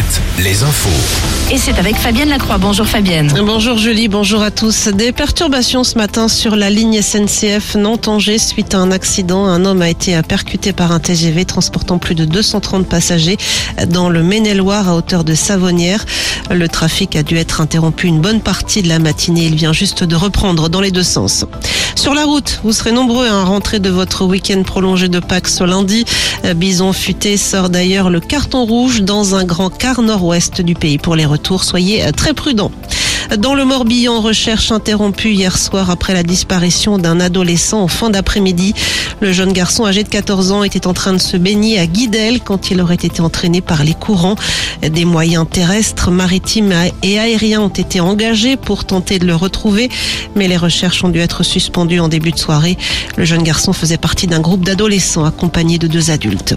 7, les infos. Et c'est avec Fabienne Lacroix. Bonjour Fabienne. Bonjour Julie, bonjour à tous. Des perturbations ce matin sur la ligne SNCF Nantes-Angers suite à un accident. Un homme a été percuté par un TGV transportant plus de 230 passagers dans le Maine-et-Loire à hauteur de Savonnières. Le trafic a dû être interrompu une bonne partie de la matinée. Il vient juste de reprendre dans les deux sens. Sur la route, vous serez nombreux à rentrer de votre week-end prolongé de Pâques ce lundi. Bison Futé sort d'ailleurs le carton rouge dans un grand quart nord-ouest du pays. Pour les retours, soyez très prudents. Dans le Morbihan, recherche interrompue hier soir après la disparition d'un adolescent en fin d'après-midi. Le jeune garçon âgé de 14 ans était en train de se baigner à Guidel quand il aurait été entraîné par les courants. Des moyens terrestres, maritimes et aériens ont été engagés pour tenter de le retrouver, mais les recherches ont dû être suspendues en début de soirée. Le jeune garçon faisait partie d'un groupe d'adolescents accompagnés de deux adultes.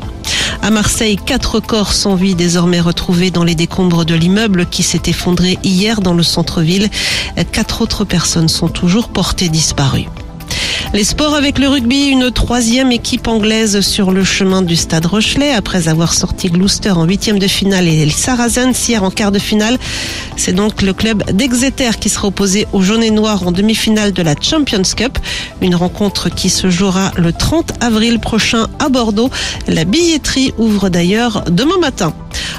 À Marseille, quatre corps sans vie désormais retrouvés dans les décombres de l'immeuble qui s'est effondré hier dans le centre-ville. Quatre autres personnes sont toujours portées disparues. Les sports avec le rugby, une troisième équipe anglaise sur le chemin du stade Rochelet après avoir sorti Gloucester en huitième de finale et les Saracens hier en quart de finale. C'est donc le club d'Exeter qui sera opposé aux jaunes et noirs en demi-finale de la Champions Cup. Une rencontre qui se jouera le 30 avril prochain à Bordeaux. La billetterie ouvre d'ailleurs demain matin.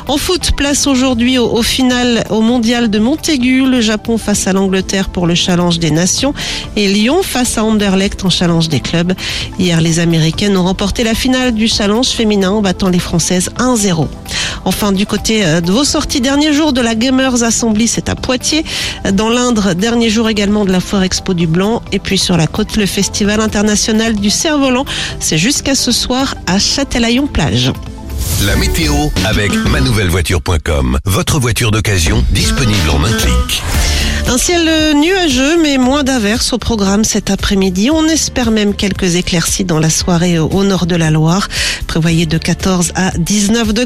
En foot, place aujourd'hui au, au, final au mondial de Montaigu, le Japon face à l'Angleterre pour le challenge des nations et Lyon face à Anderlecht en challenge des clubs. Hier, les Américaines ont remporté la finale du challenge féminin en battant les Françaises 1-0. Enfin, du côté de vos sorties, dernier jour de la Gamers Assembly, c'est à Poitiers. Dans l'Indre, dernier jour également de la Foire Expo du Blanc. Et puis sur la côte, le Festival international du cerf-volant. C'est jusqu'à ce soir à Châtelaillon-Plage. La météo avec manouvellevoiture.com. Votre voiture d'occasion disponible en un clic. Un ciel nuageux, mais moins d'averses au programme cet après-midi. On espère même quelques éclaircies dans la soirée au nord de la Loire. Prévoyez de 14 à 19 degrés.